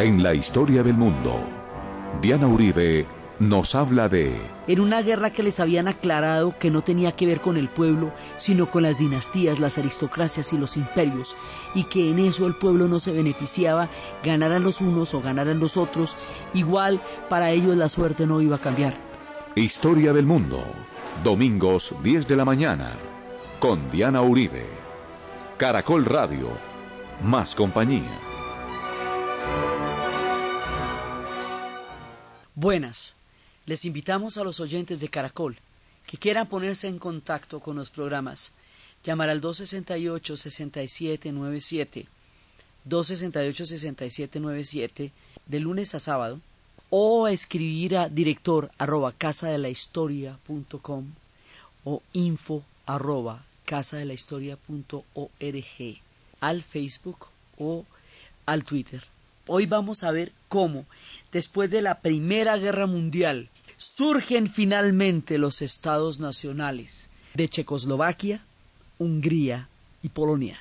En la historia del mundo, Diana Uribe nos habla de... En una guerra que les habían aclarado que no tenía que ver con el pueblo, sino con las dinastías, las aristocracias y los imperios, y que en eso el pueblo no se beneficiaba, ganaran los unos o ganaran los otros, igual para ellos la suerte no iba a cambiar. Historia del mundo, domingos 10 de la mañana, con Diana Uribe. Caracol Radio, más compañía. Buenas. Les invitamos a los oyentes de Caracol que quieran ponerse en contacto con los programas, llamar al 268-6797, 268-6797, de lunes a sábado, o escribir a director arroba casadelahistoria.com o info arroba casadelahistoria.org al Facebook o al Twitter. Hoy vamos a ver cómo, después de la Primera Guerra Mundial, surgen finalmente los estados nacionales de Checoslovaquia, Hungría y Polonia.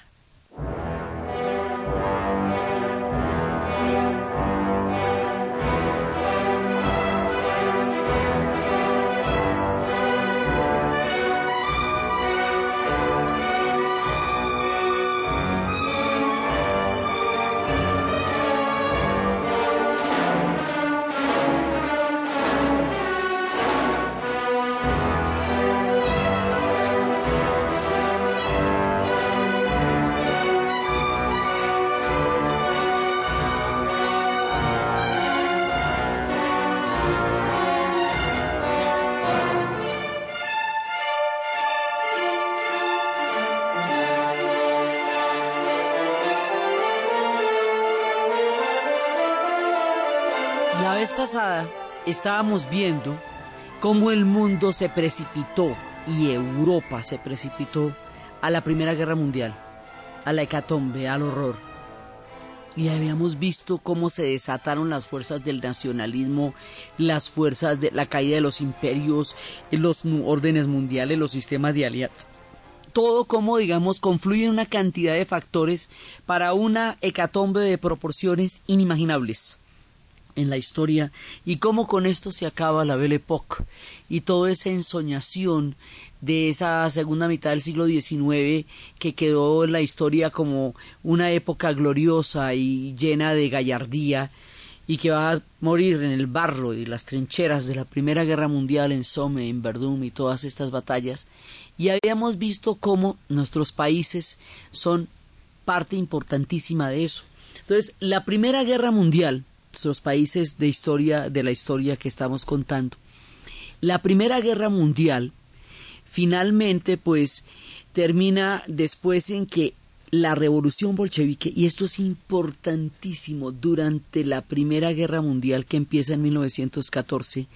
Pasada estábamos viendo cómo el mundo se precipitó y Europa se precipitó a la Primera Guerra Mundial, a la hecatombe, al horror. Y habíamos visto cómo se desataron las fuerzas del nacionalismo, las fuerzas de la caída de los imperios, los órdenes mundiales, los sistemas de alianzas. Todo como, digamos, confluye una cantidad de factores para una hecatombe de proporciones inimaginables en la historia y cómo con esto se acaba la Belle Époque y toda esa ensoñación de esa segunda mitad del siglo XIX que quedó en la historia como una época gloriosa y llena de gallardía y que va a morir en el barro y las trincheras de la Primera Guerra Mundial en Somme, en Verdún y todas estas batallas y habíamos visto cómo nuestros países son parte importantísima de eso. Entonces, la Primera Guerra Mundial nuestros países de historia, de la historia que estamos contando. La Primera Guerra Mundial finalmente pues termina después en que la revolución bolchevique, y esto es importantísimo, durante la Primera Guerra Mundial que empieza en 1914,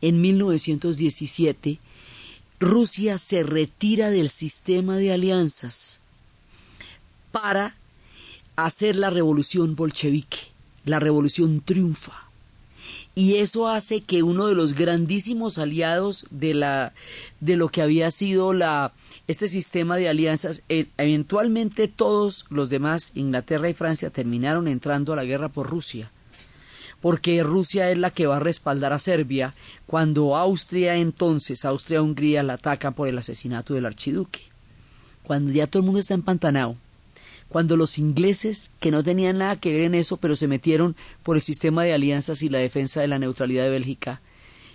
en 1917, Rusia se retira del sistema de alianzas para hacer la revolución bolchevique la revolución triunfa. Y eso hace que uno de los grandísimos aliados de la de lo que había sido la este sistema de alianzas, e, eventualmente todos los demás, Inglaterra y Francia, terminaron entrando a la guerra por Rusia. Porque Rusia es la que va a respaldar a Serbia cuando Austria entonces, Austria-Hungría la atacan por el asesinato del archiduque. Cuando ya todo el mundo está empantanado, cuando los ingleses, que no tenían nada que ver en eso, pero se metieron por el sistema de alianzas y la defensa de la neutralidad de Bélgica,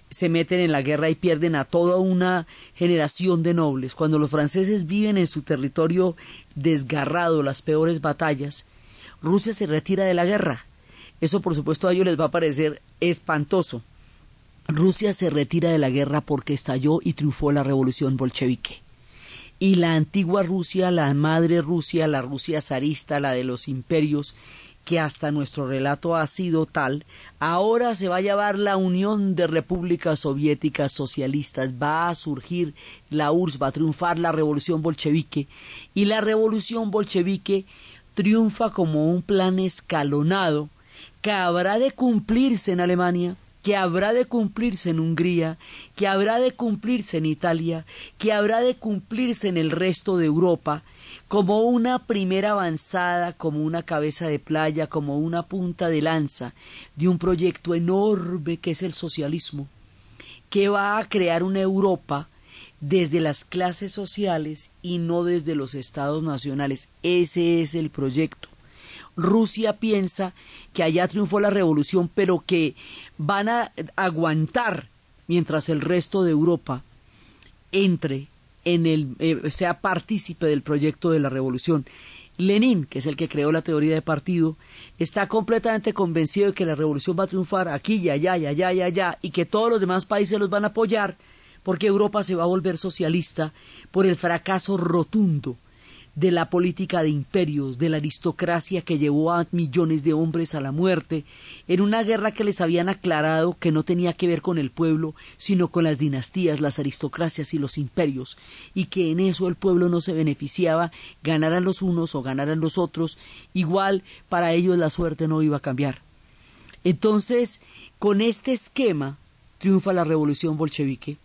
se meten en la guerra y pierden a toda una generación de nobles. Cuando los franceses viven en su territorio desgarrado las peores batallas, Rusia se retira de la guerra. Eso por supuesto a ellos les va a parecer espantoso. Rusia se retira de la guerra porque estalló y triunfó la revolución bolchevique y la antigua Rusia, la madre Rusia, la Rusia zarista, la de los imperios, que hasta nuestro relato ha sido tal, ahora se va a llamar la Unión de Repúblicas Soviéticas Socialistas, va a surgir la URSS, va a triunfar la revolución bolchevique, y la revolución bolchevique triunfa como un plan escalonado que habrá de cumplirse en Alemania, que habrá de cumplirse en Hungría, que habrá de cumplirse en Italia, que habrá de cumplirse en el resto de Europa, como una primera avanzada, como una cabeza de playa, como una punta de lanza de un proyecto enorme que es el socialismo, que va a crear una Europa desde las clases sociales y no desde los estados nacionales. Ese es el proyecto. Rusia piensa que allá triunfó la revolución, pero que van a aguantar mientras el resto de Europa entre en el eh, sea partícipe del proyecto de la revolución. Lenin, que es el que creó la teoría de partido, está completamente convencido de que la revolución va a triunfar aquí y allá y allá y allá y que todos los demás países los van a apoyar porque Europa se va a volver socialista por el fracaso rotundo de la política de imperios, de la aristocracia que llevó a millones de hombres a la muerte, en una guerra que les habían aclarado que no tenía que ver con el pueblo, sino con las dinastías, las aristocracias y los imperios, y que en eso el pueblo no se beneficiaba, ganaran los unos o ganaran los otros, igual para ellos la suerte no iba a cambiar. Entonces, con este esquema triunfa la revolución bolchevique,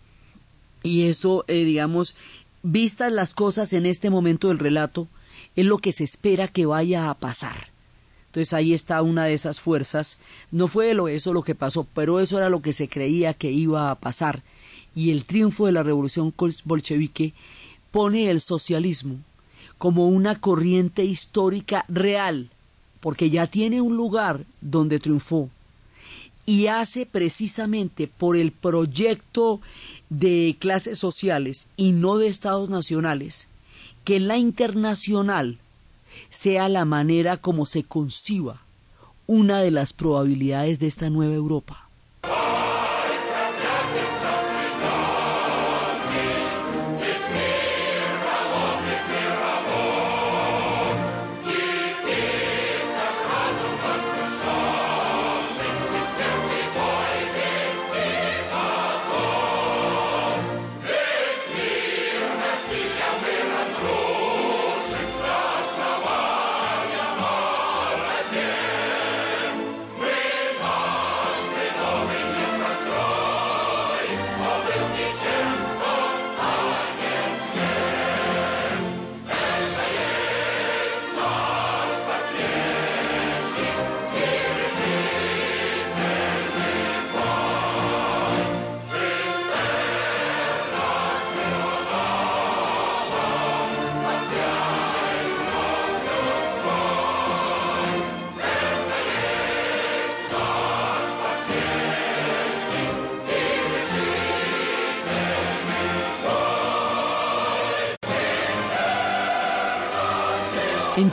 y eso, eh, digamos, vistas las cosas en este momento del relato, es lo que se espera que vaya a pasar. Entonces ahí está una de esas fuerzas. No fue eso lo que pasó, pero eso era lo que se creía que iba a pasar. Y el triunfo de la revolución bolchevique pone el socialismo como una corriente histórica real, porque ya tiene un lugar donde triunfó. Y hace precisamente por el proyecto de clases sociales y no de estados nacionales, que la internacional sea la manera como se conciba una de las probabilidades de esta nueva Europa.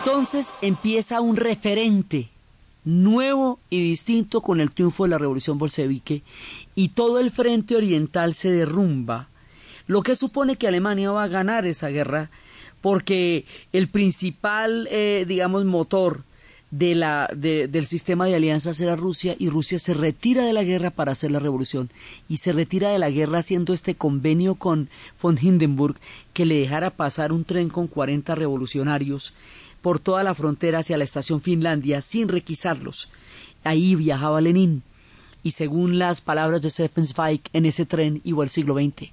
Entonces empieza un referente nuevo y distinto con el triunfo de la revolución bolchevique y todo el frente oriental se derrumba, lo que supone que Alemania va a ganar esa guerra porque el principal, eh, digamos, motor de la, del sistema de alianzas era Rusia y Rusia se retira de la guerra para hacer la revolución y se retira de la guerra haciendo este convenio con von Hindenburg que le dejara pasar un tren con 40 revolucionarios por toda la frontera hacia la estación Finlandia sin requisarlos. Ahí viajaba Lenin, y según las palabras de Stefan Zweig, en ese tren iba el siglo XX.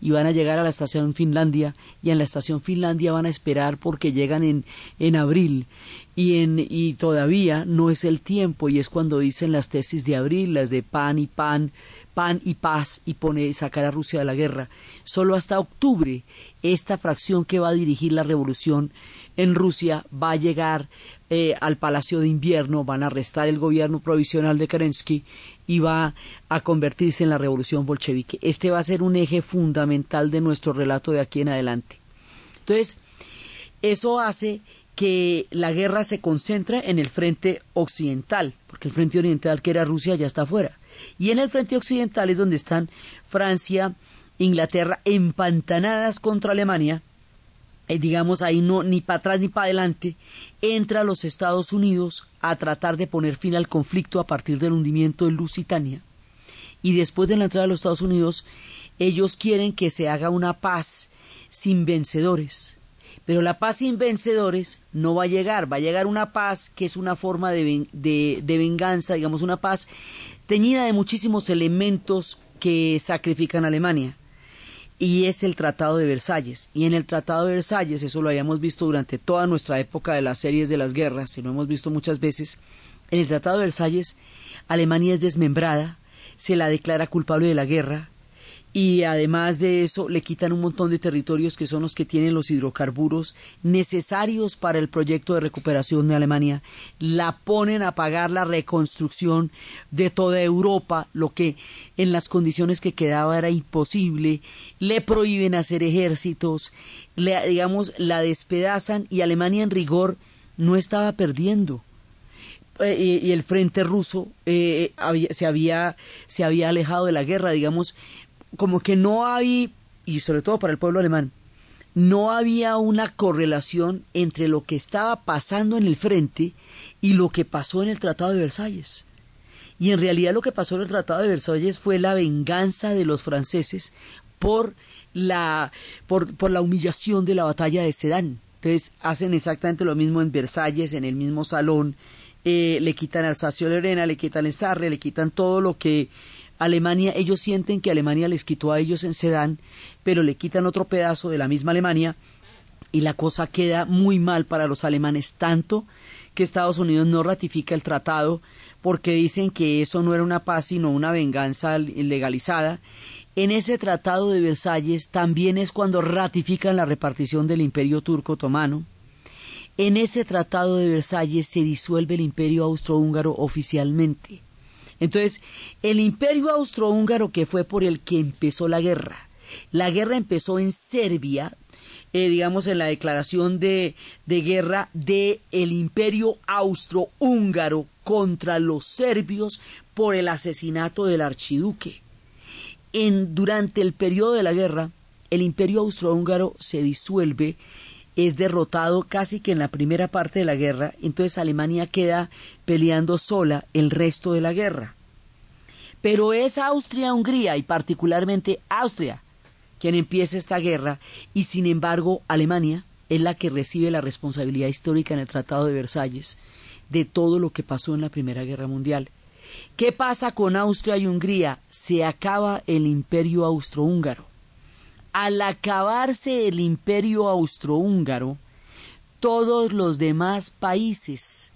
Y van a llegar a la estación Finlandia, y en la estación Finlandia van a esperar porque llegan en, en abril, y, en, y todavía no es el tiempo, y es cuando dicen las tesis de abril, las de pan y pan, pan y paz, y pone sacar a Rusia de la guerra. Solo hasta octubre, esta fracción que va a dirigir la revolución en Rusia va a llegar eh, al Palacio de Invierno, van a arrestar el gobierno provisional de Kerensky y va a convertirse en la revolución bolchevique. Este va a ser un eje fundamental de nuestro relato de aquí en adelante. Entonces, eso hace que la guerra se concentre en el frente occidental, porque el frente oriental, que era Rusia, ya está afuera. Y en el frente occidental es donde están Francia, Inglaterra empantanadas contra Alemania eh, digamos ahí no ni para atrás ni para adelante, entra a los Estados Unidos a tratar de poner fin al conflicto a partir del hundimiento de Lusitania. Y después de la entrada de los Estados Unidos, ellos quieren que se haga una paz sin vencedores. Pero la paz sin vencedores no va a llegar, va a llegar una paz que es una forma de, de, de venganza, digamos una paz teñida de muchísimos elementos que sacrifican a Alemania y es el Tratado de Versalles. Y en el Tratado de Versalles, eso lo habíamos visto durante toda nuestra época de las series de las guerras, y lo hemos visto muchas veces, en el Tratado de Versalles Alemania es desmembrada, se la declara culpable de la guerra, y además de eso le quitan un montón de territorios que son los que tienen los hidrocarburos necesarios para el proyecto de recuperación de Alemania, la ponen a pagar la reconstrucción de toda Europa, lo que en las condiciones que quedaba era imposible, le prohíben hacer ejércitos, le, digamos, la despedazan y Alemania en rigor no estaba perdiendo. Eh, y, el frente ruso eh, se, había, se había alejado de la guerra, digamos, como que no hay, y sobre todo para el pueblo alemán, no había una correlación entre lo que estaba pasando en el frente y lo que pasó en el Tratado de Versalles. Y en realidad lo que pasó en el Tratado de Versalles fue la venganza de los franceses por la, por, por la humillación de la batalla de Sedan. Entonces hacen exactamente lo mismo en Versalles, en el mismo salón, eh, le quitan Alsacio-Lorena, le quitan el Sarre, le quitan todo lo que Alemania, ellos sienten que Alemania les quitó a ellos en Sedán, pero le quitan otro pedazo de la misma Alemania y la cosa queda muy mal para los alemanes, tanto que Estados Unidos no ratifica el tratado porque dicen que eso no era una paz sino una venganza legalizada. En ese tratado de Versalles también es cuando ratifican la repartición del imperio turco otomano. En ese tratado de Versalles se disuelve el imperio austrohúngaro oficialmente. Entonces, el imperio austrohúngaro que fue por el que empezó la guerra, la guerra empezó en Serbia, eh, digamos en la declaración de, de guerra del el imperio austrohúngaro contra los serbios por el asesinato del archiduque. En, durante el periodo de la guerra, el imperio austrohúngaro se disuelve es derrotado casi que en la primera parte de la guerra, entonces Alemania queda peleando sola el resto de la guerra. Pero es Austria-Hungría y particularmente Austria quien empieza esta guerra y sin embargo Alemania es la que recibe la responsabilidad histórica en el Tratado de Versalles de todo lo que pasó en la Primera Guerra Mundial. ¿Qué pasa con Austria y Hungría? Se acaba el imperio austrohúngaro al acabarse el imperio austrohúngaro, todos los demás países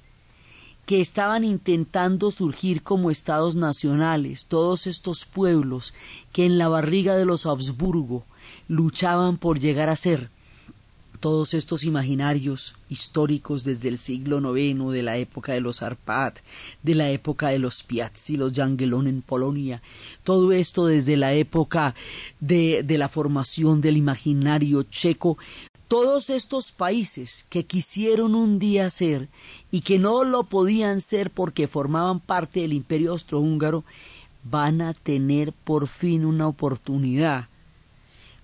que estaban intentando surgir como estados nacionales, todos estos pueblos que en la barriga de los Habsburgo luchaban por llegar a ser todos estos imaginarios históricos desde el siglo IX, de la época de los Arpad, de la época de los Piazzi, los Jangelón en Polonia, todo esto desde la época de, de la formación del imaginario checo, todos estos países que quisieron un día ser y que no lo podían ser porque formaban parte del imperio austrohúngaro, van a tener por fin una oportunidad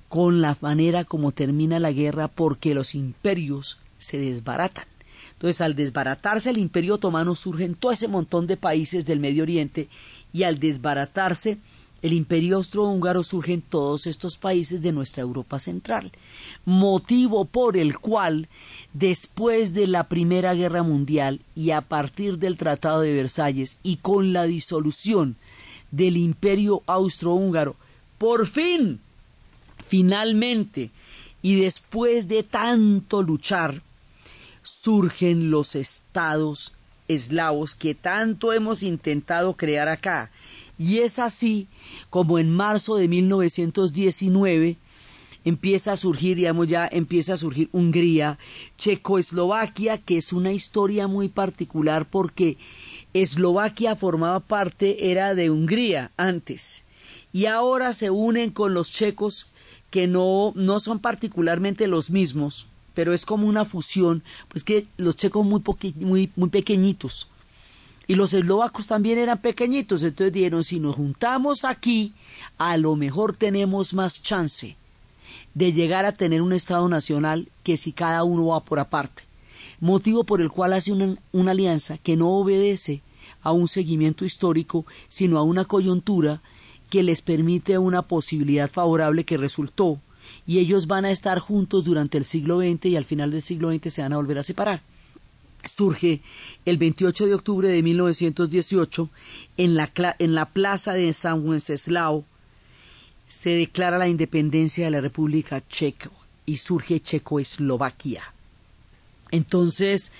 con la manera como termina la guerra porque los imperios se desbaratan. Entonces, al desbaratarse el imperio otomano surgen todo ese montón de países del Medio Oriente y al desbaratarse el imperio austrohúngaro surgen todos estos países de nuestra Europa central, motivo por el cual después de la Primera Guerra Mundial y a partir del Tratado de Versalles y con la disolución del imperio austrohúngaro, por fin Finalmente, y después de tanto luchar, surgen los estados eslavos que tanto hemos intentado crear acá. Y es así como en marzo de 1919 empieza a surgir, digamos ya empieza a surgir Hungría, Checoslovaquia, que es una historia muy particular porque Eslovaquia formaba parte, era de Hungría antes, y ahora se unen con los checos que no, no son particularmente los mismos, pero es como una fusión, pues que los checos muy, muy, muy pequeñitos. Y los eslovacos también eran pequeñitos, entonces dijeron, si nos juntamos aquí, a lo mejor tenemos más chance de llegar a tener un Estado nacional que si cada uno va por aparte. Motivo por el cual hace una, una alianza que no obedece a un seguimiento histórico, sino a una coyuntura que les permite una posibilidad favorable que resultó y ellos van a estar juntos durante el siglo XX y al final del siglo XX se van a volver a separar. Surge el 28 de octubre de 1918 en la, en la plaza de San Wenceslao se declara la independencia de la República Checa y surge Checoslovaquia. Entonces,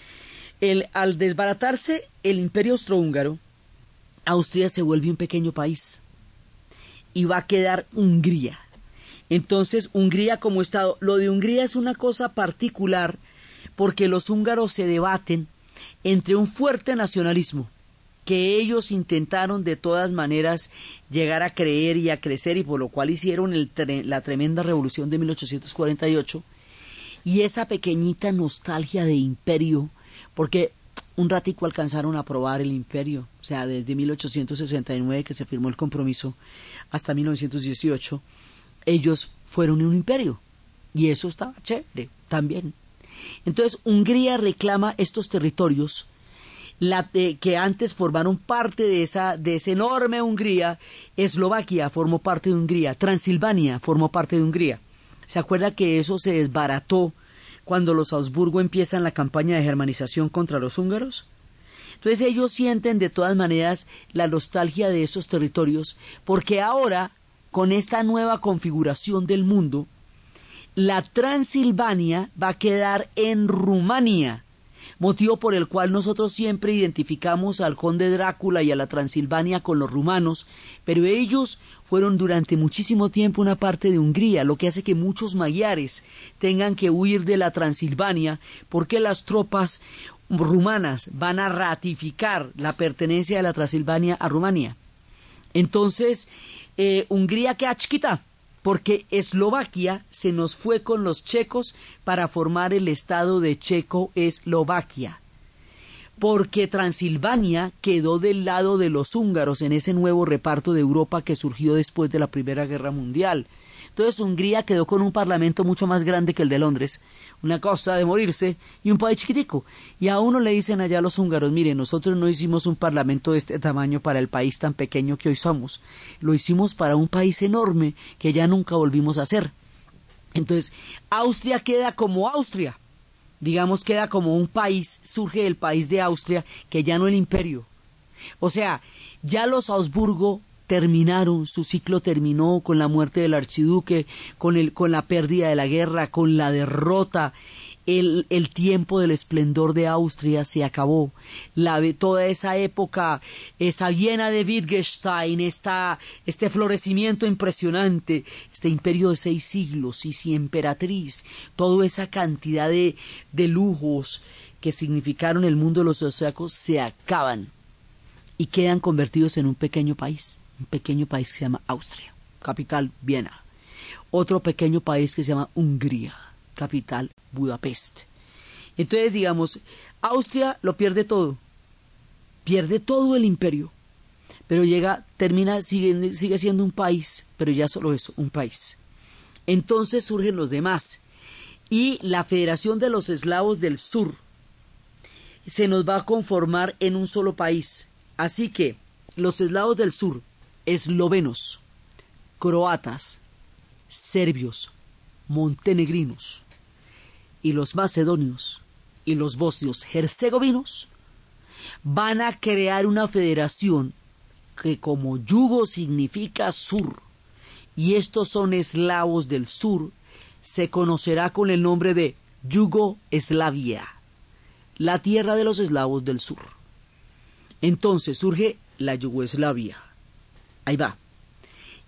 el, al desbaratarse el imperio austrohúngaro, Austria se vuelve un pequeño país y va a quedar Hungría. Entonces, Hungría como Estado, lo de Hungría es una cosa particular porque los húngaros se debaten entre un fuerte nacionalismo que ellos intentaron de todas maneras llegar a creer y a crecer y por lo cual hicieron la tremenda revolución de 1848 y esa pequeñita nostalgia de imperio porque un ratico alcanzaron a probar el imperio, sea, desde 1869 que se firmó el compromiso hasta 1918, ellos fueron un imperio y eso estaba chévere también. Entonces Hungría reclama estos territorios la, que antes formaron parte de esa, de esa enorme Hungría, Eslovaquia formó parte de Hungría, Transilvania formó parte de Hungría. ¿Se acuerda que eso se desbarató cuando los Habsburgo empiezan la campaña de germanización contra los húngaros? Entonces ellos sienten de todas maneras la nostalgia de esos territorios, porque ahora, con esta nueva configuración del mundo, la Transilvania va a quedar en Rumania, motivo por el cual nosotros siempre identificamos al conde Drácula y a la Transilvania con los rumanos, pero ellos fueron durante muchísimo tiempo una parte de Hungría, lo que hace que muchos magiares tengan que huir de la Transilvania porque las tropas rumanas van a ratificar la pertenencia de la Transilvania a Rumania. Entonces, eh, Hungría queda chiquita, porque Eslovaquia se nos fue con los checos para formar el estado de Checo-Eslovaquia, porque Transilvania quedó del lado de los húngaros en ese nuevo reparto de Europa que surgió después de la Primera Guerra Mundial. Entonces Hungría quedó con un parlamento mucho más grande que el de Londres, una cosa de morirse, y un país chiquitico. Y a uno le dicen allá los húngaros, mire, nosotros no hicimos un parlamento de este tamaño para el país tan pequeño que hoy somos, lo hicimos para un país enorme que ya nunca volvimos a hacer. Entonces, Austria queda como Austria, digamos queda como un país, surge el país de Austria, que ya no el imperio. O sea, ya los Augsburgo terminaron, su ciclo terminó con la muerte del archiduque, con, el, con la pérdida de la guerra, con la derrota. El, el tiempo del esplendor de Austria se acabó. La, toda esa época, esa Viena de Wittgenstein, esta, este florecimiento impresionante, este imperio de seis siglos, y si emperatriz, toda esa cantidad de, de lujos que significaron el mundo de los austriacos se acaban y quedan convertidos en un pequeño país un pequeño país que se llama Austria, capital Viena. Otro pequeño país que se llama Hungría, capital Budapest. Entonces, digamos, Austria lo pierde todo, pierde todo el imperio, pero llega, termina, sigue, sigue siendo un país, pero ya solo eso, un país. Entonces surgen los demás y la Federación de los Eslavos del Sur se nos va a conformar en un solo país. Así que los eslavos del sur eslovenos, croatas, serbios, montenegrinos y los macedonios y los bosnios herzegovinos van a crear una federación que como yugo significa sur y estos son eslavos del sur se conocerá con el nombre de Yugoslavia, la tierra de los eslavos del sur. Entonces surge la Yugoslavia Ahí va.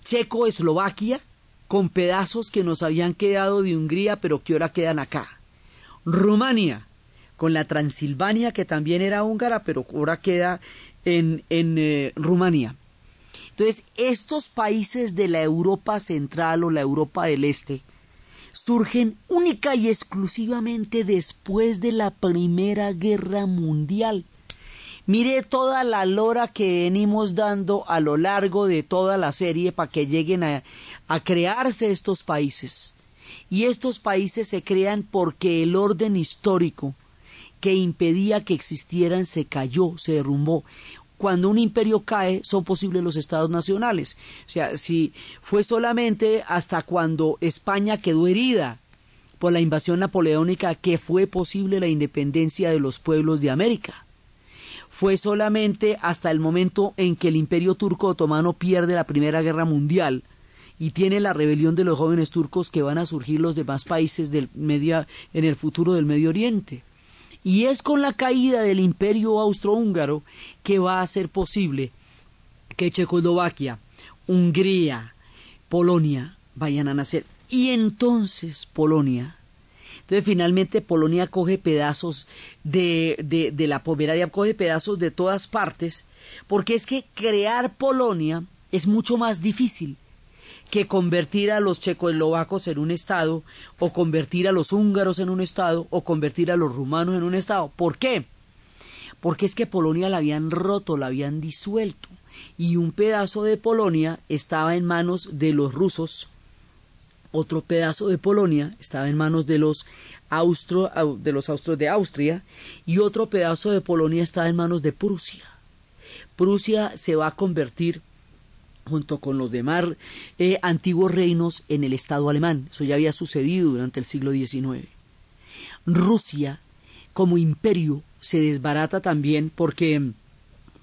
Checoslovaquia, con pedazos que nos habían quedado de Hungría, pero que ahora quedan acá. Rumania, con la Transilvania, que también era húngara, pero ahora queda en, en eh, Rumania. Entonces, estos países de la Europa Central o la Europa del Este surgen única y exclusivamente después de la Primera Guerra Mundial. Mire toda la lora que venimos dando a lo largo de toda la serie para que lleguen a, a crearse estos países. Y estos países se crean porque el orden histórico que impedía que existieran se cayó, se derrumbó cuando un imperio cae son posibles los estados nacionales. O sea, si fue solamente hasta cuando España quedó herida por la invasión napoleónica que fue posible la independencia de los pueblos de América fue solamente hasta el momento en que el imperio turco otomano pierde la Primera Guerra Mundial y tiene la rebelión de los jóvenes turcos que van a surgir los demás países del medio, en el futuro del Medio Oriente. Y es con la caída del imperio austrohúngaro que va a ser posible que Checoslovaquia, Hungría, Polonia vayan a nacer. Y entonces Polonia entonces finalmente Polonia coge pedazos de, de, la Pomeraria, coge pedazos de todas partes, porque es que crear Polonia es mucho más difícil que convertir a los checoslovacos en un Estado, o convertir a los húngaros en un Estado, o convertir a los rumanos en un Estado. ¿Por qué? Porque es que Polonia la habían roto, la habían disuelto, y un pedazo de Polonia estaba en manos de los rusos, otro pedazo de Polonia estaba en manos de los austro, de los austros de Austria y otro pedazo de Polonia estaba en manos de Prusia. Prusia se va a convertir junto con los demás eh, antiguos reinos en el Estado alemán. Eso ya había sucedido durante el siglo XIX. Rusia, como imperio, se desbarata también porque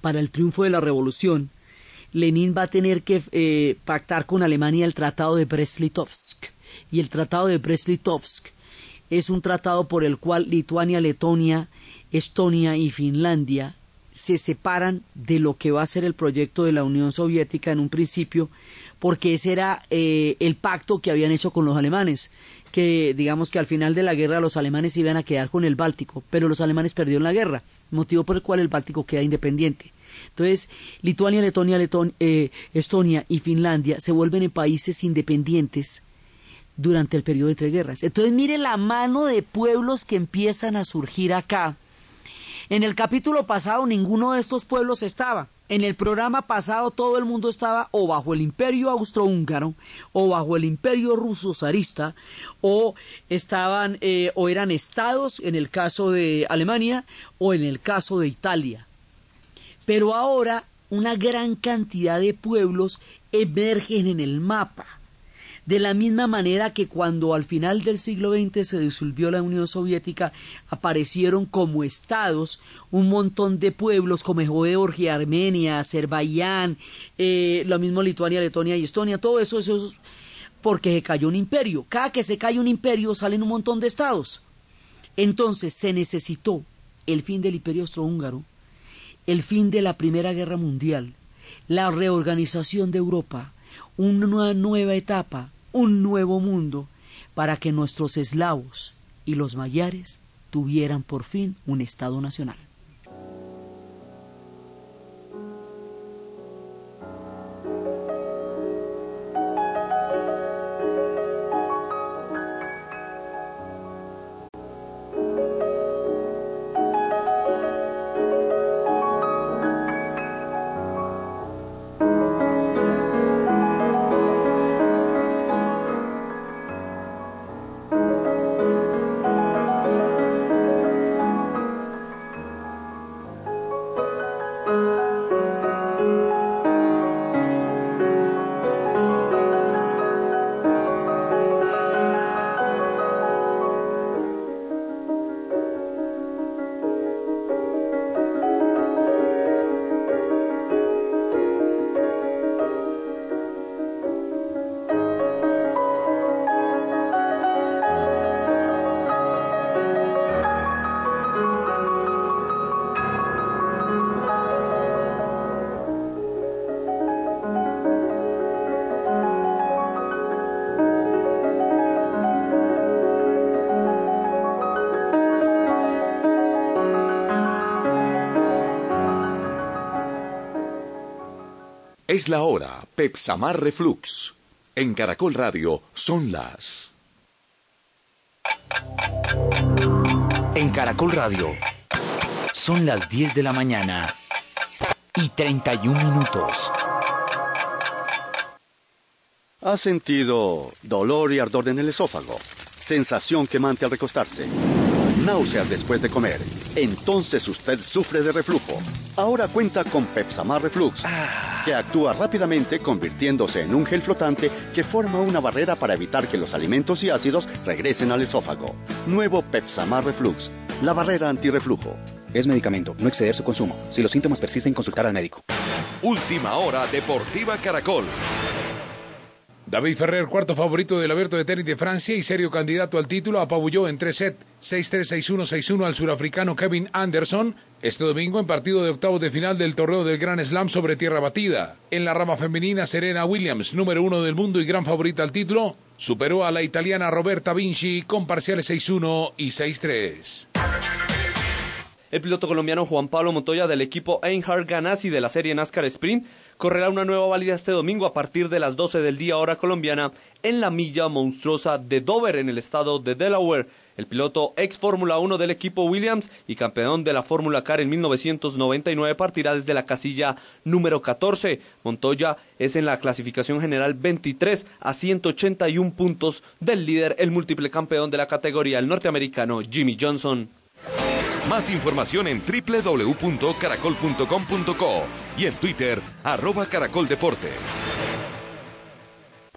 para el triunfo de la revolución Lenin va a tener que eh, pactar con Alemania el Tratado de Brest-Litovsk. Y el Tratado de Brest-Litovsk es un tratado por el cual Lituania, Letonia, Estonia y Finlandia se separan de lo que va a ser el proyecto de la Unión Soviética en un principio, porque ese era eh, el pacto que habían hecho con los alemanes, que digamos que al final de la guerra los alemanes iban a quedar con el Báltico, pero los alemanes perdieron la guerra, motivo por el cual el Báltico queda independiente. Entonces, Lituania, Letonia, eh, Estonia y Finlandia se vuelven en países independientes durante el periodo de tres guerras. Entonces, mire la mano de pueblos que empiezan a surgir acá. En el capítulo pasado ninguno de estos pueblos estaba. En el programa pasado todo el mundo estaba o bajo el imperio austrohúngaro o bajo el imperio ruso zarista o estaban eh, o eran estados en el caso de Alemania o en el caso de Italia. Pero ahora una gran cantidad de pueblos emergen en el mapa. De la misma manera que cuando al final del siglo XX se disolvió la Unión Soviética, aparecieron como estados un montón de pueblos como Georgia, Armenia, Azerbaiyán, eh, lo mismo Lituania, Letonia y Estonia, todo eso, eso, porque se cayó un imperio. Cada que se cae un imperio salen un montón de estados. Entonces se necesitó el fin del imperio austrohúngaro el fin de la Primera Guerra Mundial, la reorganización de Europa, una nueva etapa, un nuevo mundo, para que nuestros eslavos y los mayares tuvieran por fin un Estado nacional. Es la hora, Pepsamar Reflux. En Caracol Radio son las... En Caracol Radio son las 10 de la mañana y 31 minutos. ¿Ha sentido dolor y ardor en el esófago? Sensación quemante al recostarse. Náuseas después de comer. Entonces usted sufre de reflujo. Ahora cuenta con Pepsamar Reflux. Ah que actúa rápidamente convirtiéndose en un gel flotante que forma una barrera para evitar que los alimentos y ácidos regresen al esófago. Nuevo Pepsamar Reflux, la barrera antirreflujo. Es medicamento, no exceder su consumo. Si los síntomas persisten, consultar al médico. Última hora Deportiva Caracol. David Ferrer, cuarto favorito del Abierto de Tenis de Francia y serio candidato al título, apabulló en tres sets 6-3-6-1-6-1 al surafricano Kevin Anderson este domingo en partido de octavos de final del torneo del Gran Slam sobre tierra batida. En la rama femenina, Serena Williams, número uno del mundo y gran favorita al título, superó a la italiana Roberta Vinci con parciales 6-1 y 6-3. El piloto colombiano Juan Pablo Montoya del equipo Einhard Ganassi de la serie NASCAR Sprint correrá una nueva válida este domingo a partir de las 12 del día hora colombiana en la milla monstruosa de Dover en el estado de Delaware. El piloto ex Fórmula 1 del equipo Williams y campeón de la Fórmula Car en 1999 partirá desde la casilla número 14. Montoya es en la clasificación general 23 a 181 puntos del líder, el múltiple campeón de la categoría, el norteamericano Jimmy Johnson. Más información en www.caracol.com.co y en Twitter, arroba caracoldeportes.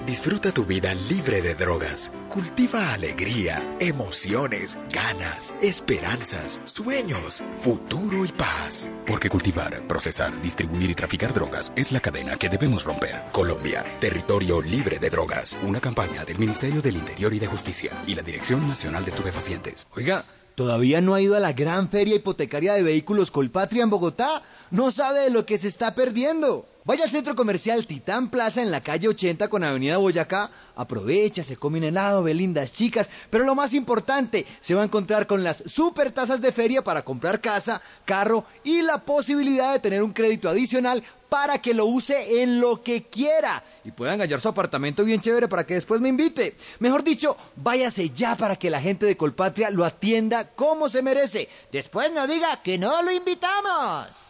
Disfruta tu vida libre de drogas. Cultiva alegría, emociones, ganas, esperanzas, sueños, futuro y paz. Porque cultivar, procesar, distribuir y traficar drogas es la cadena que debemos romper. Colombia, territorio libre de drogas. Una campaña del Ministerio del Interior y de Justicia y la Dirección Nacional de Estupefacientes. Oiga, ¿Todavía no ha ido a la gran feria hipotecaria de vehículos Colpatria en Bogotá? No sabe de lo que se está perdiendo. Vaya al centro comercial Titán Plaza en la calle 80 con Avenida Boyacá. Aprovecha, se come un helado, ve lindas chicas. Pero lo más importante, se va a encontrar con las super tasas de feria para comprar casa, carro y la posibilidad de tener un crédito adicional para que lo use en lo que quiera y pueda engañar su apartamento bien chévere para que después me invite. Mejor dicho, váyase ya para que la gente de Colpatria lo atienda como se merece. Después no diga que no lo invitamos.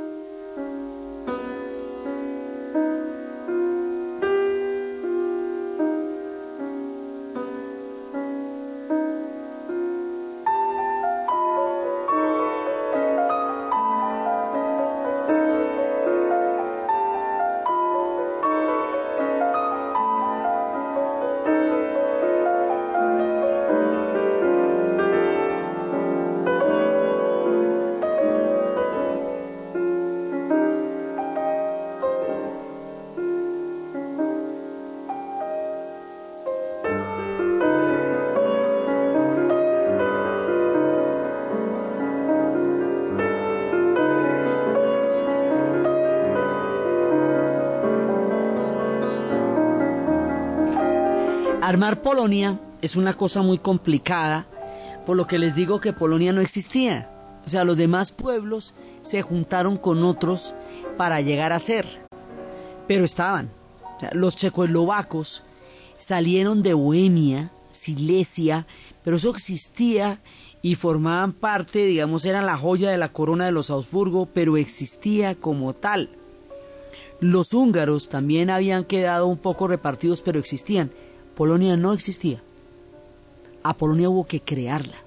Armar Polonia es una cosa muy complicada, por lo que les digo que Polonia no existía. O sea, los demás pueblos se juntaron con otros para llegar a ser, pero estaban. los checoslovacos salieron de Bohemia, Silesia, pero eso existía y formaban parte, digamos, era la joya de la corona de los Augsburgo, pero existía como tal. Los húngaros también habían quedado un poco repartidos, pero existían. Polonia no existía. A Polonia hubo que crearla.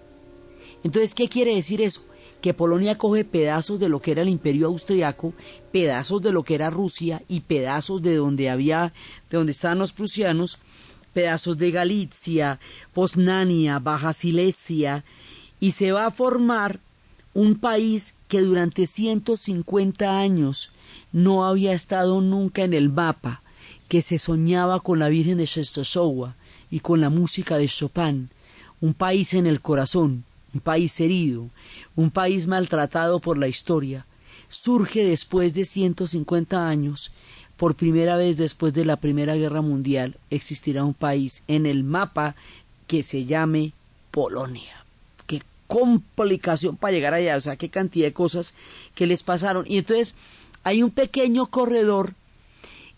Entonces, ¿qué quiere decir eso? Que Polonia coge pedazos de lo que era el imperio austriaco, pedazos de lo que era Rusia y pedazos de donde había, de donde estaban los prusianos, pedazos de Galicia, Posnania, Baja Silesia, y se va a formar un país que durante 150 años no había estado nunca en el mapa, que se soñaba con la Virgen de Częstochowa y con la música de Chopin, un país en el corazón, un país herido, un país maltratado por la historia, surge después de 150 años, por primera vez después de la Primera Guerra Mundial, existirá un país en el mapa que se llame Polonia. Qué complicación para llegar allá, o sea, qué cantidad de cosas que les pasaron. Y entonces hay un pequeño corredor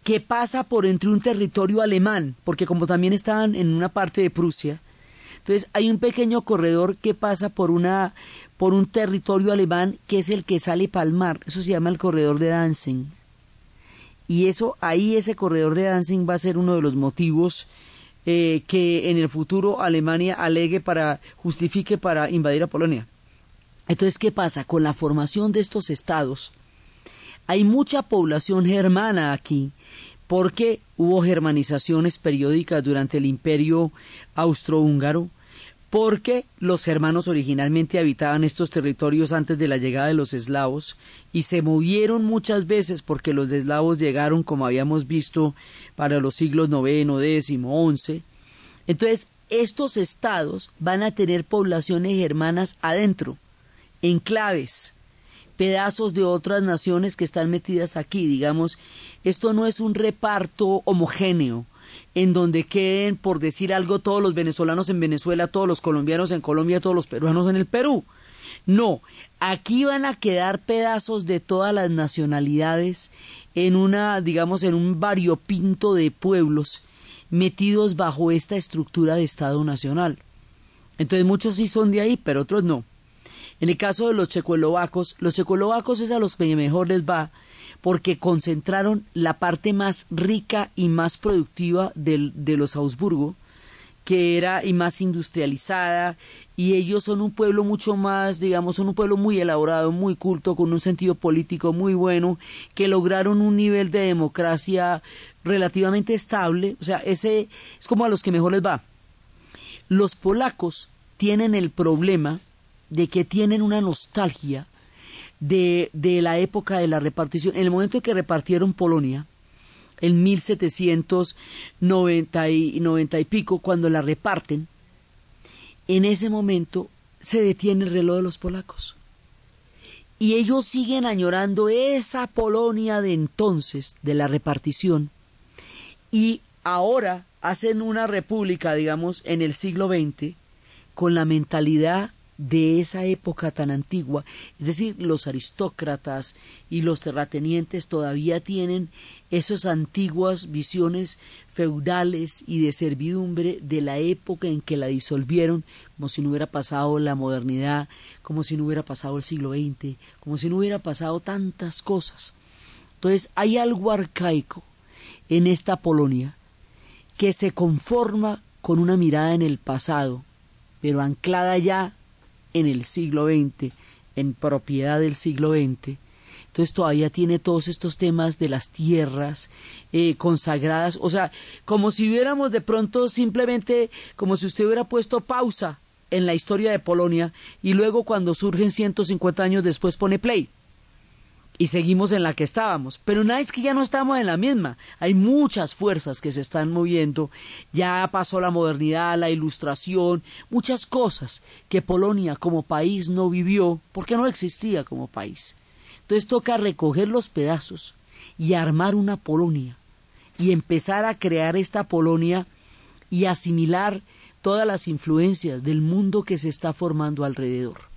que pasa por entre un territorio alemán, porque como también estaban en una parte de Prusia, entonces hay un pequeño corredor que pasa por una por un territorio alemán que es el que sale palmar, eso se llama el corredor de Danzig. Y eso ahí ese corredor de Danzig va a ser uno de los motivos eh, que en el futuro Alemania alegue para justifique para invadir a Polonia. Entonces, ¿qué pasa? Con la formación de estos estados, hay mucha población germana aquí, porque hubo germanizaciones periódicas durante el imperio austrohúngaro, porque los germanos originalmente habitaban estos territorios antes de la llegada de los eslavos y se movieron muchas veces porque los eslavos llegaron, como habíamos visto, para los siglos IX, X, XI. Entonces, estos estados van a tener poblaciones germanas adentro, enclaves, pedazos de otras naciones que están metidas aquí. Digamos, esto no es un reparto homogéneo en donde queden, por decir algo, todos los venezolanos en Venezuela, todos los colombianos en Colombia, todos los peruanos en el Perú. No, aquí van a quedar pedazos de todas las nacionalidades en una, digamos, en un variopinto de pueblos metidos bajo esta estructura de Estado Nacional. Entonces muchos sí son de ahí, pero otros no. En el caso de los checoslovacos, los checoslovacos es a los que mejor les va porque concentraron la parte más rica y más productiva del, de los Augsburgo, que era y más industrializada, y ellos son un pueblo mucho más, digamos, son un pueblo muy elaborado, muy culto, con un sentido político muy bueno, que lograron un nivel de democracia relativamente estable, o sea, ese es como a los que mejor les va. Los polacos tienen el problema de que tienen una nostalgia de, de la época de la repartición. En el momento en que repartieron Polonia, en 1790 y, 90 y pico, cuando la reparten, en ese momento se detiene el reloj de los polacos. Y ellos siguen añorando esa Polonia de entonces, de la repartición, y ahora hacen una república, digamos, en el siglo XX, con la mentalidad de esa época tan antigua, es decir, los aristócratas y los terratenientes todavía tienen esas antiguas visiones feudales y de servidumbre de la época en que la disolvieron, como si no hubiera pasado la modernidad, como si no hubiera pasado el siglo XX, como si no hubiera pasado tantas cosas. Entonces hay algo arcaico en esta Polonia que se conforma con una mirada en el pasado, pero anclada ya en el siglo XX, en propiedad del siglo XX, entonces todavía tiene todos estos temas de las tierras eh, consagradas, o sea, como si hubiéramos de pronto simplemente, como si usted hubiera puesto pausa en la historia de Polonia y luego cuando surgen 150 años después pone play y seguimos en la que estábamos. Pero nada es que ya no estamos en la misma. Hay muchas fuerzas que se están moviendo. Ya pasó la modernidad, la ilustración, muchas cosas que Polonia como país no vivió porque no existía como país. Entonces toca recoger los pedazos y armar una Polonia y empezar a crear esta Polonia y asimilar todas las influencias del mundo que se está formando alrededor.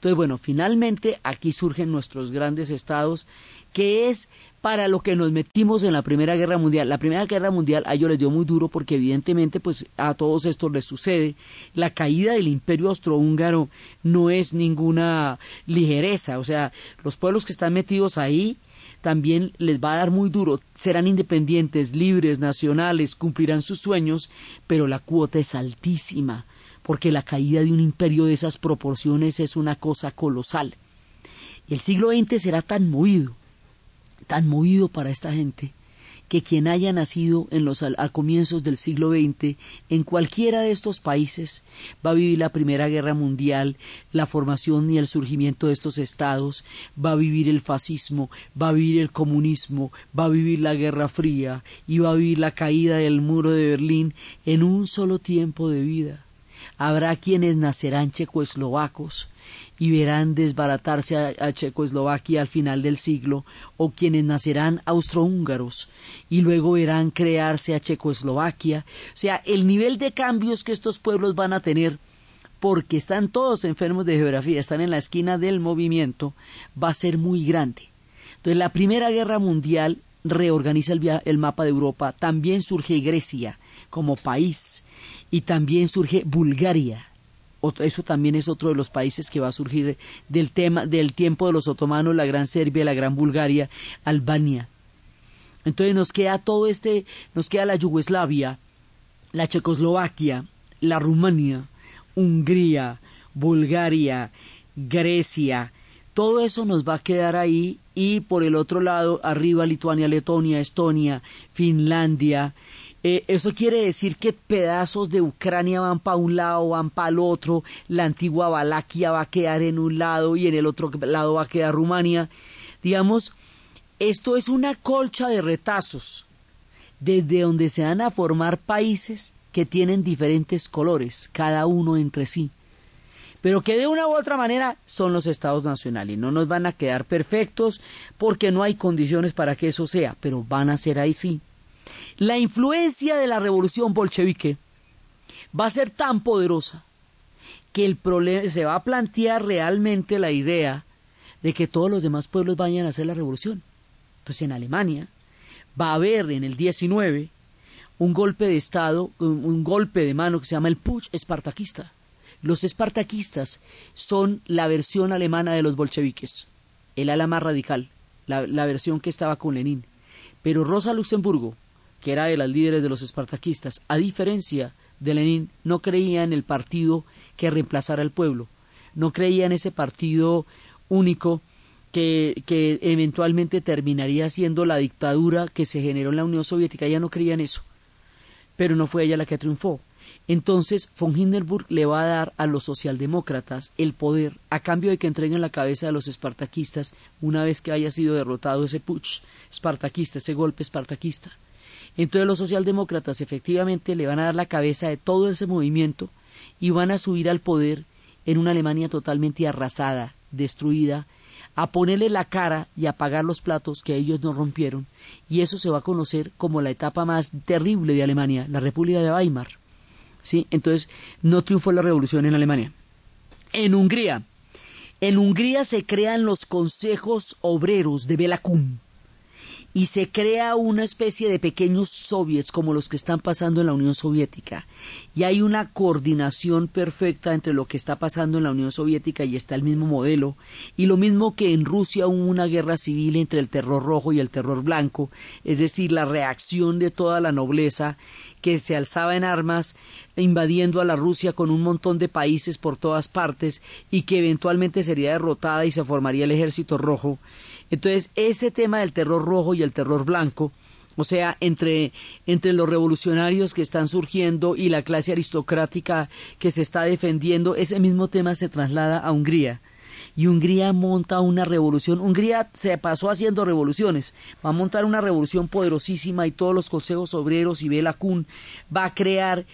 Entonces, bueno, finalmente aquí surgen nuestros grandes estados, que es para lo que nos metimos en la Primera Guerra Mundial. La Primera Guerra Mundial a ellos les dio muy duro porque evidentemente pues a todos estos les sucede. La caída del imperio austrohúngaro no es ninguna ligereza, o sea, los pueblos que están metidos ahí también les va a dar muy duro. Serán independientes, libres, nacionales, cumplirán sus sueños, pero la cuota es altísima porque la caída de un imperio de esas proporciones es una cosa colosal. El siglo XX será tan movido, tan movido para esta gente, que quien haya nacido en los a comienzos del siglo XX en cualquiera de estos países va a vivir la Primera Guerra Mundial, la formación y el surgimiento de estos estados, va a vivir el fascismo, va a vivir el comunismo, va a vivir la Guerra Fría y va a vivir la caída del muro de Berlín en un solo tiempo de vida. Habrá quienes nacerán checoslovacos y verán desbaratarse a, Checoslovaquia al final del siglo, o quienes nacerán austrohúngaros y luego verán crearse a Checoslovaquia. O sea, el nivel de cambios que estos pueblos van a tener, porque están todos enfermos de geografía, están en la esquina del movimiento, va a ser muy grande. Entonces, la Primera Guerra Mundial reorganiza el, el mapa de Europa, también surge Grecia como país y también surge Bulgaria. Eso también es otro de los países que va a surgir del tema del tiempo de los otomanos, la Gran Serbia, la Gran Bulgaria, Albania. Entonces nos queda todo este, nos queda la Yugoslavia, la Checoslovaquia, la Rumania, Hungría, Bulgaria, Grecia, todo eso nos va a quedar ahí y por el otro lado arriba Lituania, Letonia, Estonia, Finlandia, Eh, eso quiere decir que pedazos de Ucrania van para un lado, van para el otro, la antigua Valaquia va a quedar en un lado y en el otro lado va a quedar Rumania. Digamos, esto es una colcha de retazos, desde donde se van a formar países que tienen diferentes colores, cada uno entre sí pero que de una u otra manera son los estados nacionales. No nos van a quedar perfectos porque no hay condiciones para que eso sea, pero van a ser ahí sí. La influencia de la revolución bolchevique va a ser tan poderosa que el problema se va a plantear realmente la idea de que todos los demás pueblos vayan a hacer la revolución. Pues en Alemania va a haber en el 19 un golpe de estado, un golpe de mano que se llama el Putsch espartaquista los espartaquistas son la versión alemana de los bolcheviques, el ala más radical, la, versión que estaba con Lenin. Pero Rosa Luxemburgo, que era de las líderes de los espartaquistas, a diferencia de Lenin, no creía en el partido que reemplazara al pueblo, no creía en ese partido único que, que, eventualmente terminaría siendo la dictadura que se generó en la Unión Soviética. Ella no creía en eso. Pero no fue ella la que triunfó. Entonces, von Hindenburg le va a dar a los socialdemócratas el poder a cambio de que entreguen la cabeza de los espartaquistas una vez que haya sido derrotado ese putsch espartaquista, ese golpe espartaquista. Entonces los socialdemócratas efectivamente le van a dar la cabeza de todo ese movimiento y van a subir al poder en una Alemania totalmente arrasada, destruida, a ponerle la cara y a pagar los platos que ellos no rompieron, y eso se va a conocer como la etapa más terrible de Alemania, la República de Weimar. ¿sí? Entonces, no triunfó la revolución en Alemania. En Hungría, en Hungría se crean los consejos obreros de Belacún y se crea una especie de pequeños soviets como los que están pasando en la Unión Soviética. Y hay una coordinación perfecta entre lo que está pasando en la Unión Soviética y está el mismo modelo. Y lo mismo que en Rusia hubo una guerra civil entre el terror rojo y el terror blanco, es decir, la reacción de toda la nobleza que se alzaba en armas invadiendo a la Rusia con un montón de países por todas partes y que eventualmente sería derrotada y se formaría el ejército rojo. Entonces, ese tema del terror rojo y el terror blanco, o sea, entre, entre los revolucionarios que están surgiendo y la clase aristocrática que se está defendiendo, ese mismo tema se traslada a Hungría y Hungría monta una revolución. Hungría se pasó haciendo revoluciones, va a montar una revolución poderosísima y todos los consejos obreros y Bela Kun va a crear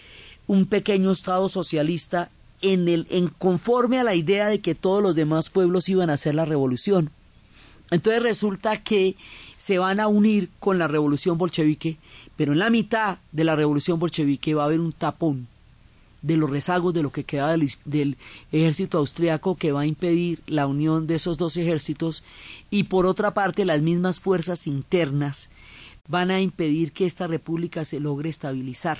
un pequeño estado socialista en el en conforme a la idea de que todos los demás pueblos iban a hacer la revolución. Entonces resulta que se van a unir con la revolución bolchevique, pero en la mitad de la revolución bolchevique va a haber un tapón de los rezagos de lo que queda del, ejército austriaco que va a impedir la unión de esos dos ejércitos y por otra parte las mismas fuerzas internas van a impedir que esta república se logre estabilizar.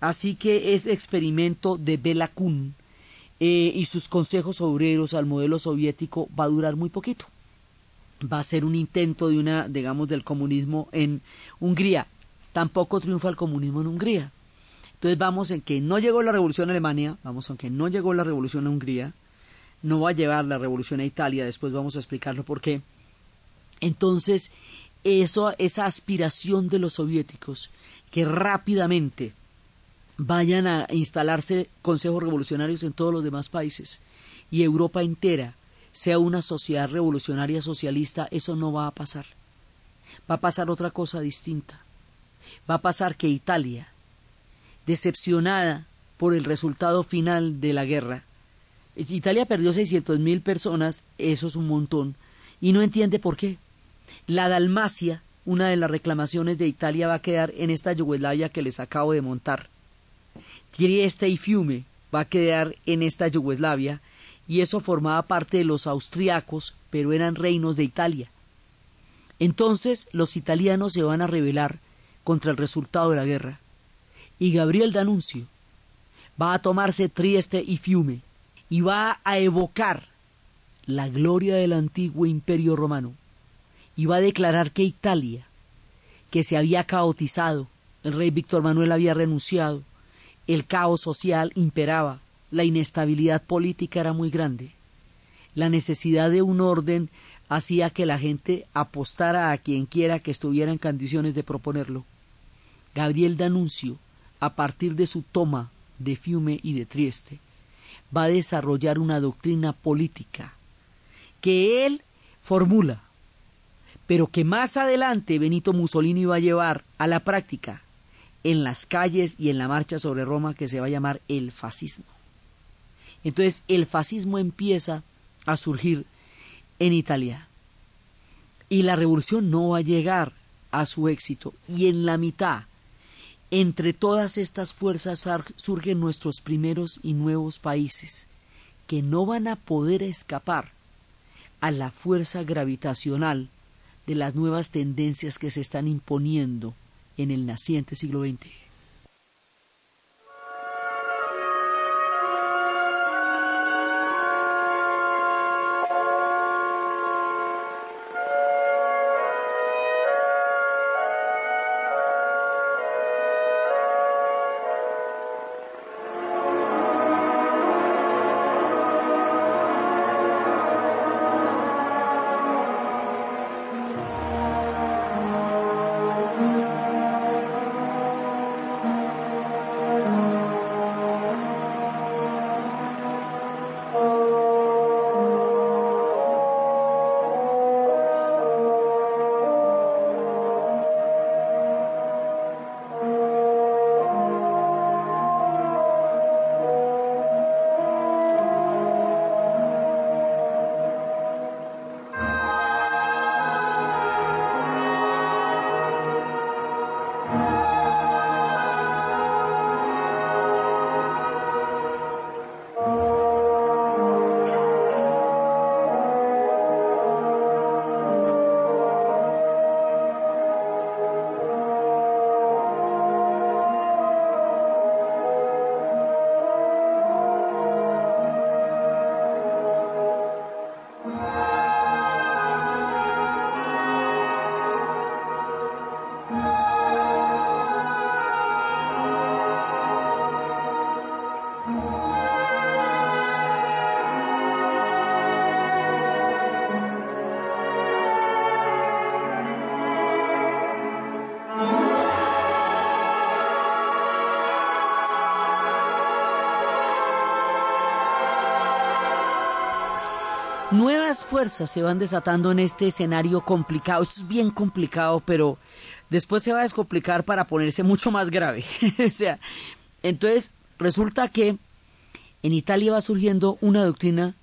Así que ese experimento de Bela Kun eh, y sus consejos obreros al modelo soviético va a durar muy poquito va a ser un intento de una, digamos, del comunismo en Hungría. Tampoco triunfa el comunismo en Hungría. Entonces vamos en que no llegó la revolución a Alemania, vamos en que no llegó la revolución a Hungría, no va a llevar la revolución a Italia, después vamos a explicarlo por qué. Entonces, eso, esa aspiración de los soviéticos que rápidamente vayan a instalarse consejos revolucionarios en todos los demás países y Europa entera sea una sociedad revolucionaria socialista, eso no va a pasar. Va a pasar otra cosa distinta. Va a pasar que Italia, decepcionada por el resultado final de la guerra, Italia perdió 600 mil personas, eso es un montón, y no entiende por qué. La Dalmacia, una de las reclamaciones de Italia, va a quedar en esta Yugoslavia que les acabo de montar. Trieste y Fiume va a quedar en esta Yugoslavia y eso formaba parte de los austriacos, pero eran reinos de Italia. Entonces los italianos se van a rebelar contra el resultado de la guerra, y Gabriel D'Annunzio va a tomarse Trieste y Fiume, y va a evocar la gloria del antiguo imperio romano, y va a declarar que Italia, que se había caotizado, el rey Víctor Manuel había renunciado, el caos social imperaba, la inestabilidad política era muy grande. La necesidad de un orden hacía que la gente apostara a quien quiera que estuviera en condiciones de proponerlo. Gabriel D'Annunzio, a partir de su toma de Fiume y de Trieste, va a desarrollar una doctrina política que él formula, pero que más adelante Benito Mussolini va a llevar a la práctica en las calles y en la marcha sobre Roma que se va a llamar el fascismo. Entonces el fascismo empieza a surgir en Italia y la revolución no va a llegar a su éxito y en la mitad entre todas estas fuerzas surgen nuestros primeros y nuevos países que no van a poder escapar a la fuerza gravitacional de las nuevas tendencias que se están imponiendo en el naciente siglo XX. Nuevas fuerzas se van desatando en este escenario complicado. Esto es bien complicado, pero después se va a descomplicar para ponerse mucho más grave. o sea, entonces resulta que en Italia va surgiendo una doctrina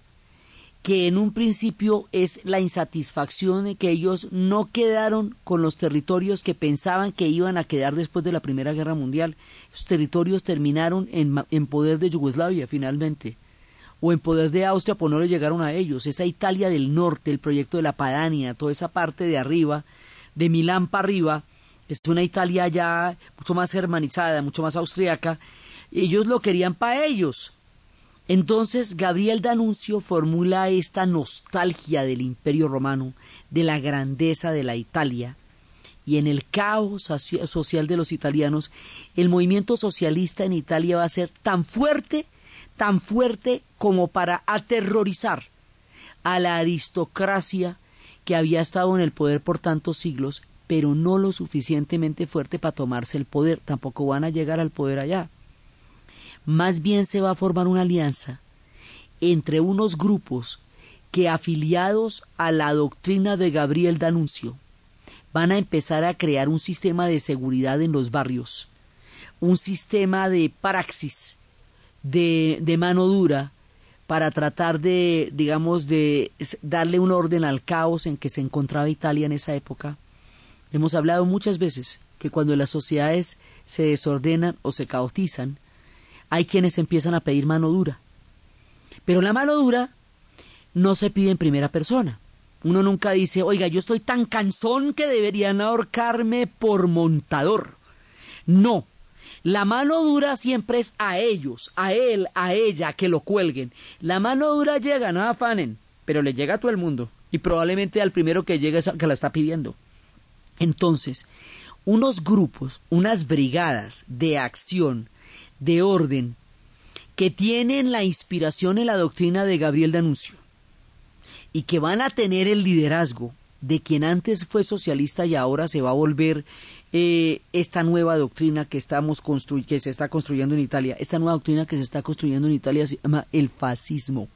que en un principio es la insatisfacción de que ellos no quedaron con los territorios que pensaban que iban a quedar después de la Primera Guerra Mundial. Esos territorios terminaron en, en poder de Yugoslavia finalmente o en poder de Austria, pues no le llegaron a ellos. Esa Italia del norte, el proyecto de la Padania, toda esa parte de arriba, de Milán para arriba, es una Italia ya mucho más germanizada, mucho más austriaca. Ellos lo querían para ellos. Entonces Gabriel D'Annunzio formula esta nostalgia del Imperio Romano, de la grandeza de la Italia, y en el caos social de los italianos, el movimiento socialista en Italia va a ser tan fuerte tan fuerte como para aterrorizar a la aristocracia que había estado en el poder por tantos siglos, pero no lo suficientemente fuerte para tomarse el poder, tampoco van a llegar al poder allá. Más bien se va a formar una alianza entre unos grupos que afiliados a la doctrina de Gabriel D'Annunzio van a empezar a crear un sistema de seguridad en los barrios, un sistema de praxis de, mano dura para tratar de, digamos, de darle un orden al caos en que se encontraba Italia en esa época. Hemos hablado muchas veces que cuando las sociedades se desordenan o se caotizan, hay quienes empiezan a pedir mano dura. Pero la mano dura no se pide en primera persona. Uno nunca dice, oiga, yo estoy tan cansón que deberían ahorcarme por montador. No, la mano dura siempre es a ellos, a él, a ella, que lo cuelguen. La mano dura llega, no afanen, pero le llega a todo el mundo. Y probablemente al primero que llega es al que la está pidiendo. Entonces, unos grupos, unas brigadas de acción, de orden, que tienen la inspiración en la doctrina de Gabriel D'Annunzio y que van a tener el liderazgo de quien antes fue socialista y ahora se va a volver eh, esta nueva doctrina que, estamos que se está construyendo en Italia. Esta nueva doctrina que se está construyendo en Italia se llama el fascismo.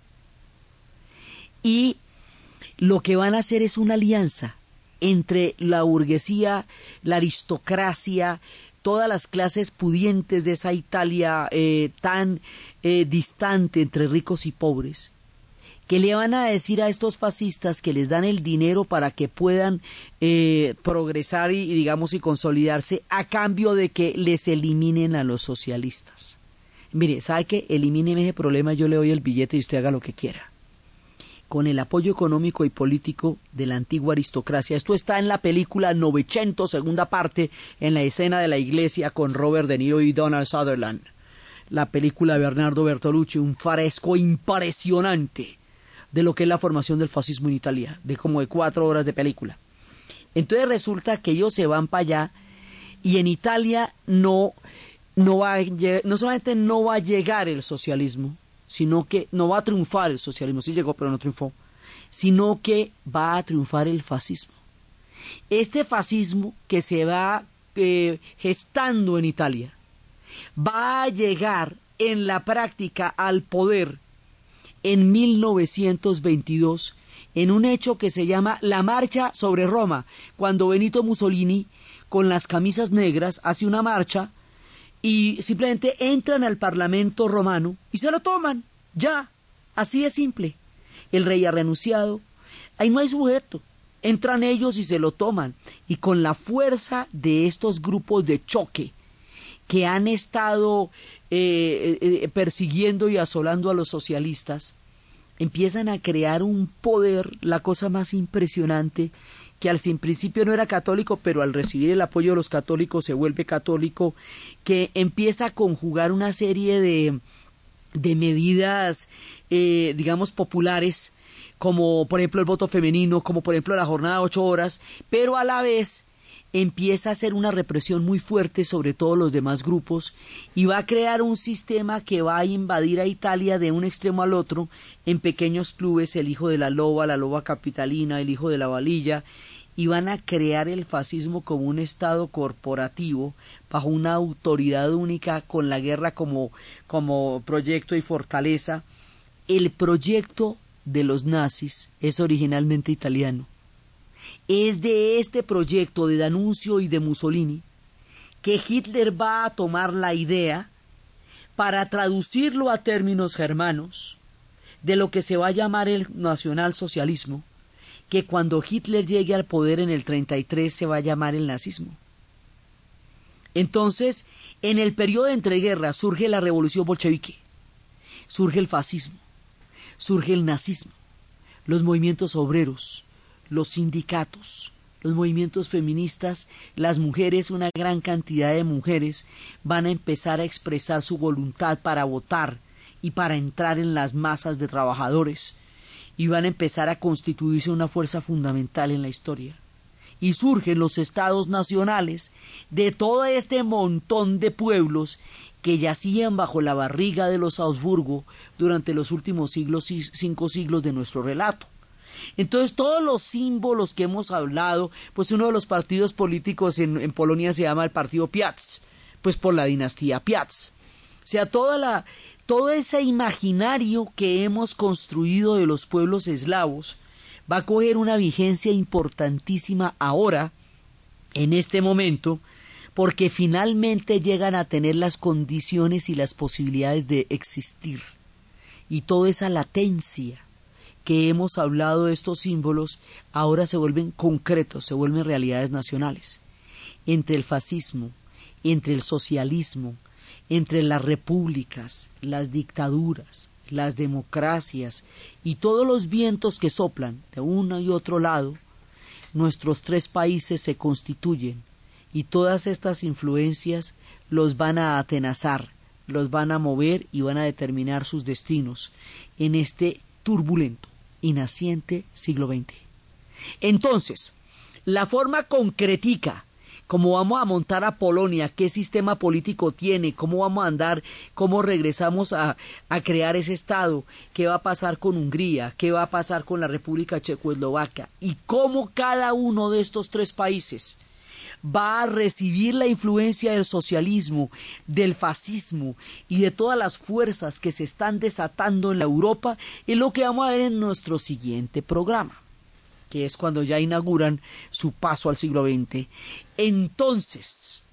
Y lo que van a hacer es una alianza entre la burguesía, la aristocracia, todas las clases pudientes de esa Italia eh, tan eh, distante entre ricos y pobres, que le van a decir a estos fascistas que les dan el dinero para que puedan eh, progresar y, digamos y consolidarse a cambio de que les eliminen a los socialistas. Mire, ¿sabe qué? Elimíneme ese problema, yo le doy el billete y usted haga lo que quiera. Con el apoyo económico y político de la antigua aristocracia. Esto está en la película Novecento, segunda parte, en la escena de la iglesia con Robert De Niro y Donald Sutherland. La película de Bernardo Bertolucci, un fresco impresionante de lo que es la formación del fascismo en Italia, de como de cuatro horas de película. Entonces resulta que ellos se van para allá y en Italia no, no, va no solamente no va a llegar el socialismo, sino que no va a triunfar el socialismo, sí llegó pero no triunfó, sino que va a triunfar el fascismo. Este fascismo que se va eh, gestando en Italia va a llegar en la práctica al poder en 1922 en un hecho que se llama la Marcha sobre Roma, cuando Benito Mussolini, con las camisas negras, hace una marcha y simplemente entran al Parlamento romano y se lo toman. Ya, así es simple. El rey ha renunciado, ahí no hay sujeto. Entran ellos y se lo toman. Y con la fuerza de estos grupos de choque que han estado eh, eh, eh, persiguiendo y asolando a los socialistas, empiezan a crear un poder, la cosa más impresionante, que al sin principio no era católico, pero al recibir el apoyo de los católicos se vuelve católico, que empieza a conjugar una serie de, de medidas, digamos, populares, como por ejemplo el voto femenino, como por ejemplo la jornada de ocho horas, pero a la vez empieza a hacer una represión muy fuerte sobre todos los demás grupos y va a crear un sistema que va a invadir a Italia de un extremo al otro en pequeños clubes, el hijo de la loba, la loba capitalina, el hijo de la valilla, y van a crear el fascismo como un estado corporativo bajo una autoridad única con la guerra como, como proyecto y fortaleza. El proyecto de los nazis es originalmente italiano es de este proyecto de Danuncio y de Mussolini que Hitler va a tomar la idea para traducirlo a términos germanos de lo que se va a llamar el nacionalsocialismo, que cuando Hitler llegue al poder en el 33 se va a llamar el nazismo. Entonces, en el periodo de entreguerra surge la revolución bolchevique, surge el fascismo, surge el nazismo, los movimientos obreros, los sindicatos, los movimientos feministas, las mujeres, una gran cantidad de mujeres van a empezar a expresar su voluntad para votar y para entrar en las masas de trabajadores y van a empezar a constituirse una fuerza fundamental en la historia. Y surgen los estados nacionales de todo este montón de pueblos que yacían bajo la barriga de los Augsburgo durante los últimos siglos, cinco siglos de nuestro relato. Entonces, todos los símbolos que hemos hablado, pues uno de los partidos políticos en, Polonia se llama el partido Piast, pues por la dinastía Piast. O sea, toda la, todo ese imaginario que hemos construido de los pueblos eslavos va a coger una vigencia importantísima ahora, en este momento, porque finalmente llegan a tener las condiciones y las posibilidades de existir. Y toda esa latencia que hemos hablado de estos símbolos ahora se vuelven concretos, se vuelven realidades nacionales. Entre el fascismo, entre el socialismo, entre las repúblicas, las dictaduras, las democracias y todos los vientos que soplan de uno y otro lado, nuestros tres países se constituyen y todas estas influencias los van a atenazar, los van a mover y van a determinar sus destinos en este turbulento y naciente siglo XX. Entonces, la forma concretica cómo vamos a montar a Polonia, qué sistema político tiene, cómo vamos a andar, cómo regresamos a, a, crear ese Estado, qué va a pasar con Hungría, qué va a pasar con la República Checoslovaca y cómo cada uno de estos tres países va a recibir la influencia del socialismo, del fascismo y de todas las fuerzas que se están desatando en la Europa, es lo que vamos a ver en nuestro siguiente programa, que es cuando ya inauguran su paso al siglo XX. Entonces,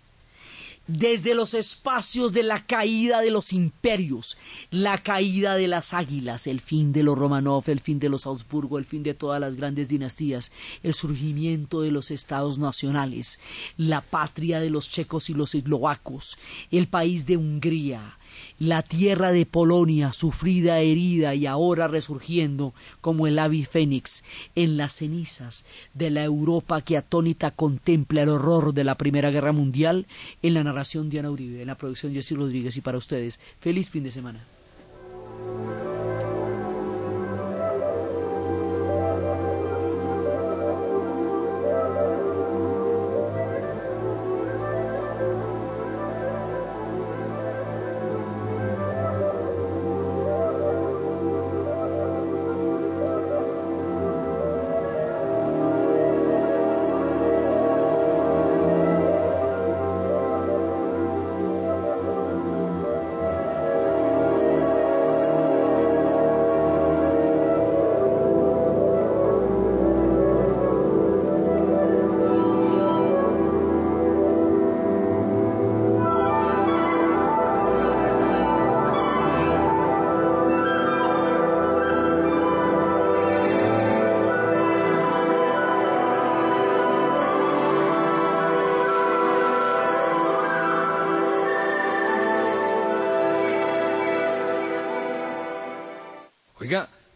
desde los espacios de la caída de los imperios, la caída de las águilas, el fin de los Romanov, el fin de los Augsburgo, el fin de todas las grandes dinastías, el surgimiento de los estados nacionales, la patria de los checos y los eslovacos, el país de Hungría, la tierra de Polonia, sufrida, herida y ahora resurgiendo como el ave fénix en las cenizas de la Europa que atónita contempla el horror de la Primera Guerra Mundial, en la narración de Ana Uribe, en la producción Jessy Rodríguez y para ustedes, feliz fin de semana.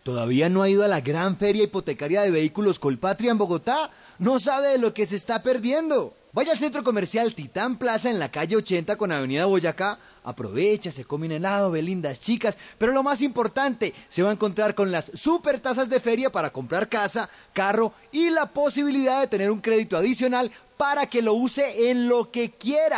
¿Todavía no ha ido a la gran feria hipotecaria de vehículos Colpatria en Bogotá? No sabe de lo que se está perdiendo. Vaya al centro comercial Titán Plaza en la calle 80 con Avenida Boyacá. Aprovecha, se come un helado, ve lindas chicas. Pero lo más importante, se va a encontrar con las super tasas de feria para comprar casa, carro y la posibilidad de tener un crédito adicional para que lo use en lo que quiera.